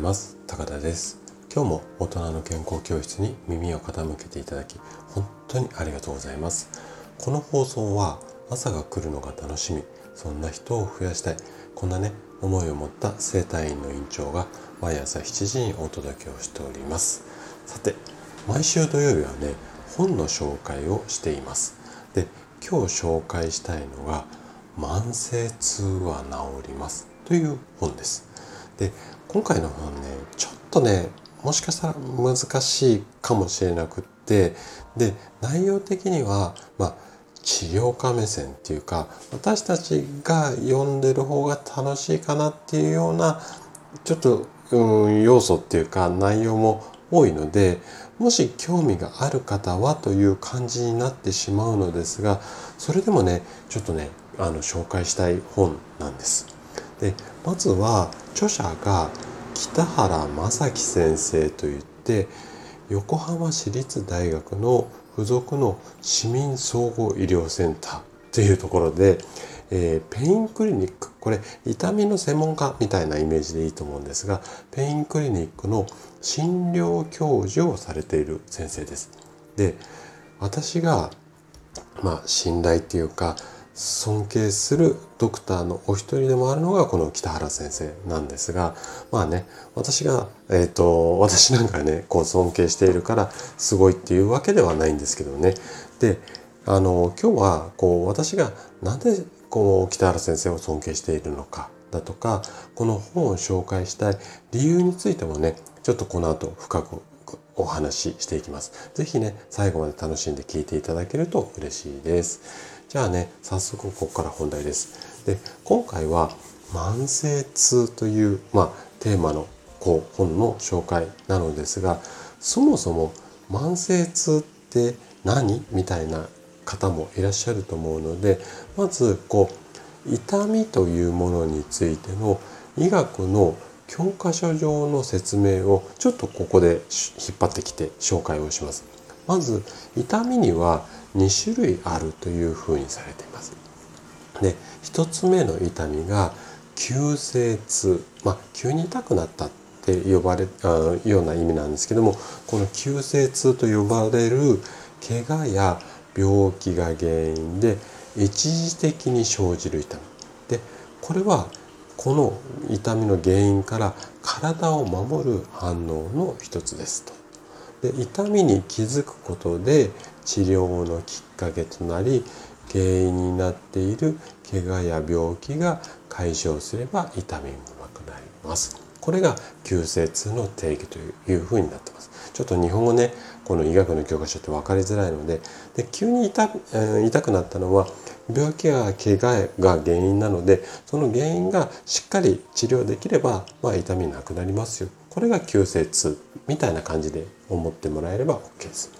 ます。高田です。今日も大人の健康教室に耳を傾けていただき本当にありがとうございます。この放送は朝が来るのが楽しみそんな人を増やしたいこんなね思いを持った生体院の院長が毎朝7時にお届けをしております。さて毎週土曜日はね本の紹介をしています。で今日紹介したいのが慢性痛は治りますという本です。で今回の本ねちょっとねもしかしたら難しいかもしれなくってで内容的にはまあ治療家目線っていうか私たちが読んでる方が楽しいかなっていうようなちょっと、うん、要素っていうか内容も多いのでもし興味がある方はという感じになってしまうのですがそれでもねちょっとねあの紹介したい本なんです。でまずは著者が北原正樹先生といって横浜市立大学の付属の市民総合医療センターというところで、えー、ペインクリニックこれ痛みの専門家みたいなイメージでいいと思うんですがペインクリニックの診療教授をされている先生です。で私がまあ信頼っていうか尊敬するドクターのお一人でもあるのがこの北原先生なんですがまあね私がえっ、ー、と私なんかねこう尊敬しているからすごいっていうわけではないんですけどねであの今日はこう私がなんでこう北原先生を尊敬しているのかだとかこの本を紹介したい理由についてもねちょっとこの後深くお話ししていきます。是非ね最後まで楽しんで聞いていただけると嬉しいです。じゃあね、早速ここから本題です。で、今回は慢性痛という、まあ、テーマのこう本の紹介なのですが、そもそも慢性痛って何みたいな方もいらっしゃると思うので、まずこう痛みというものについての医学の教科書上の説明をちょっとここで引っ張ってきて紹介をします。まず痛みには2種類あるというふうにされています。で1つ目の痛みが急性痛、まあ、急に痛くなったって呼ばれあような意味なんですけどもこの急性痛と呼ばれる怪我や病気が原因で一時的に生じる痛みでこれはこの痛みの原因から体を守る反応の一つですと。で痛みに気づくことで治療のきっかけとなり原因になっている怪我や病気が解消すれば痛みもなくなります。これが急性痛の定義というふうになってます。ちょっと日本語ねこの医学の教科書って分かりづらいのでで急に痛,、えー、痛くなったのは病気や怪我が原因なのでその原因がしっかり治療できれば、まあ、痛みなくなりますよこれが急性痛みたいな感じで思ってもらえれば OK です。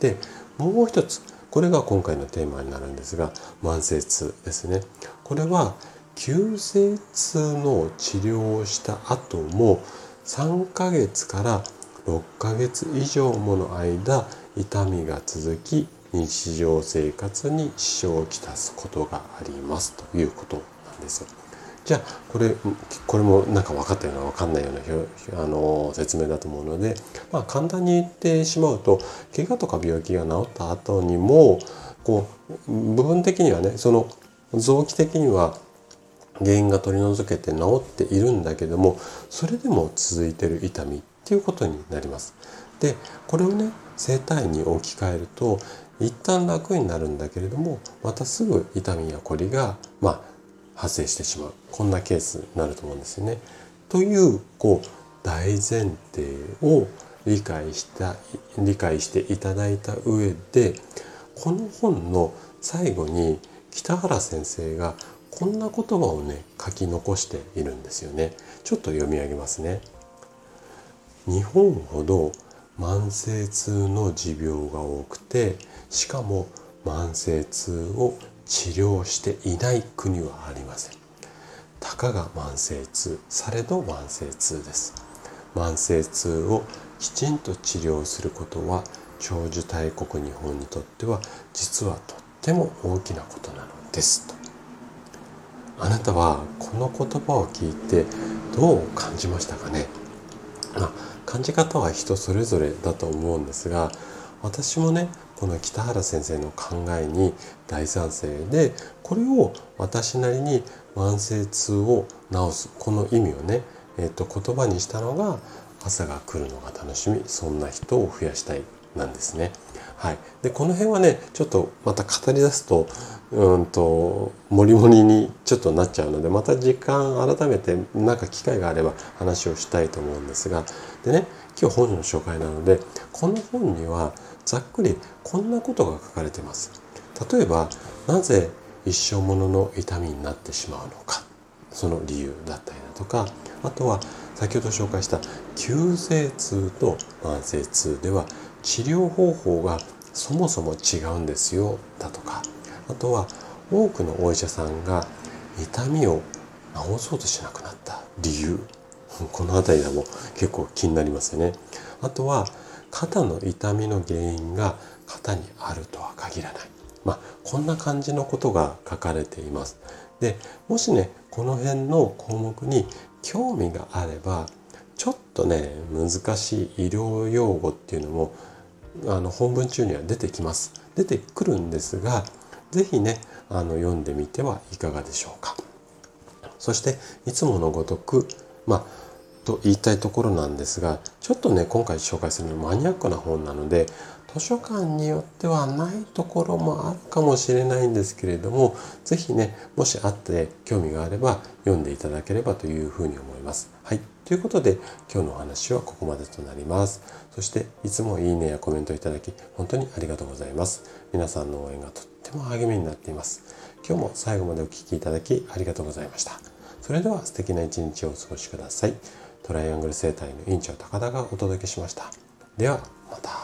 でもう一つこれが今回のテーマになるんですが慢性痛ですね。これは急性痛の治療をした後も3ヶ月から6ヶ月以上もの間痛みが続き日常生活に支障をきたすことがありますということなんですよ。じゃあこれこれもなんか分かったような分かんないようなあの説明だと思うので、まあ、簡単に言ってしまうと怪我とか病気が治った後にもこう部分的にはねその臓器的には原因が取り除けて治っているんだけどもそれでも続いてる痛みっていうことになります。でこれをね生体に置き換えると一旦楽になるんだけれどもまたすぐ痛みやこりがまあ発生してしまうこんなケースになると思うんですよね。というこう大前提を理解した理解していただいた上でこの本の最後に北原先生がこんな言葉をね書き残しているんですよね。ちょっと読み上げますね。日本ほど慢性痛の持病が多くてしかも慢性痛を治療していない国はありませんたかが慢性痛されど慢性痛です慢性痛をきちんと治療することは長寿大国日本にとっては実はとっても大きなことなのですとあなたはこの言葉を聞いてどう感じましたかね？まあ、感じ方は人それぞれだと思うんですが私もねこの北原先生の考えに大賛成でこれを私なりに慢性痛を治すこの意味をね、えー、と言葉にしたのが朝が来るのが楽しみそんな人を増やしたいなんですね。はい、でこの辺はねちょっとまた語り出すとうんともりもりにちょっとなっちゃうのでまた時間改めて何か機会があれば話をしたいと思うんですが。でね今日本の紹介なのでこの本にはざっくりこんなことが書かれてます。例えばなぜ一生ものの痛みになってしまうのか。その理由だったりだとか。あとは先ほど紹介した急性痛と慢性痛では治療方法がそもそも違うんですよだとか。あとは多くのお医者さんが痛みを治そうとしなくなった理由。この辺りでも結構気になりますよね。あとは肩の痛みの原因が肩にあるとは限らない。まあこんな感じのことが書かれています。でもしねこの辺の項目に興味があればちょっとね難しい医療用語っていうのもあの本文中には出てきます。出てくるんですが是非ねあの読んでみてはいかがでしょうか。そしていつものごとくまあと言いたいところなんですがちょっとね今回紹介するのマニアックな本なので図書館によってはないところもあるかもしれないんですけれども是非ねもしあって興味があれば読んでいただければというふうに思います。はいということで今日のお話はここまでとなります。そしていつもいいねやコメントいただき本当にありがとうございます。皆さんの応援がとっても励みになっています。今日も最後までお聴きいただきありがとうございました。それでは素敵な一日をお過ごしください。トライアングル生態の院長高田がお届けしました。ではまた。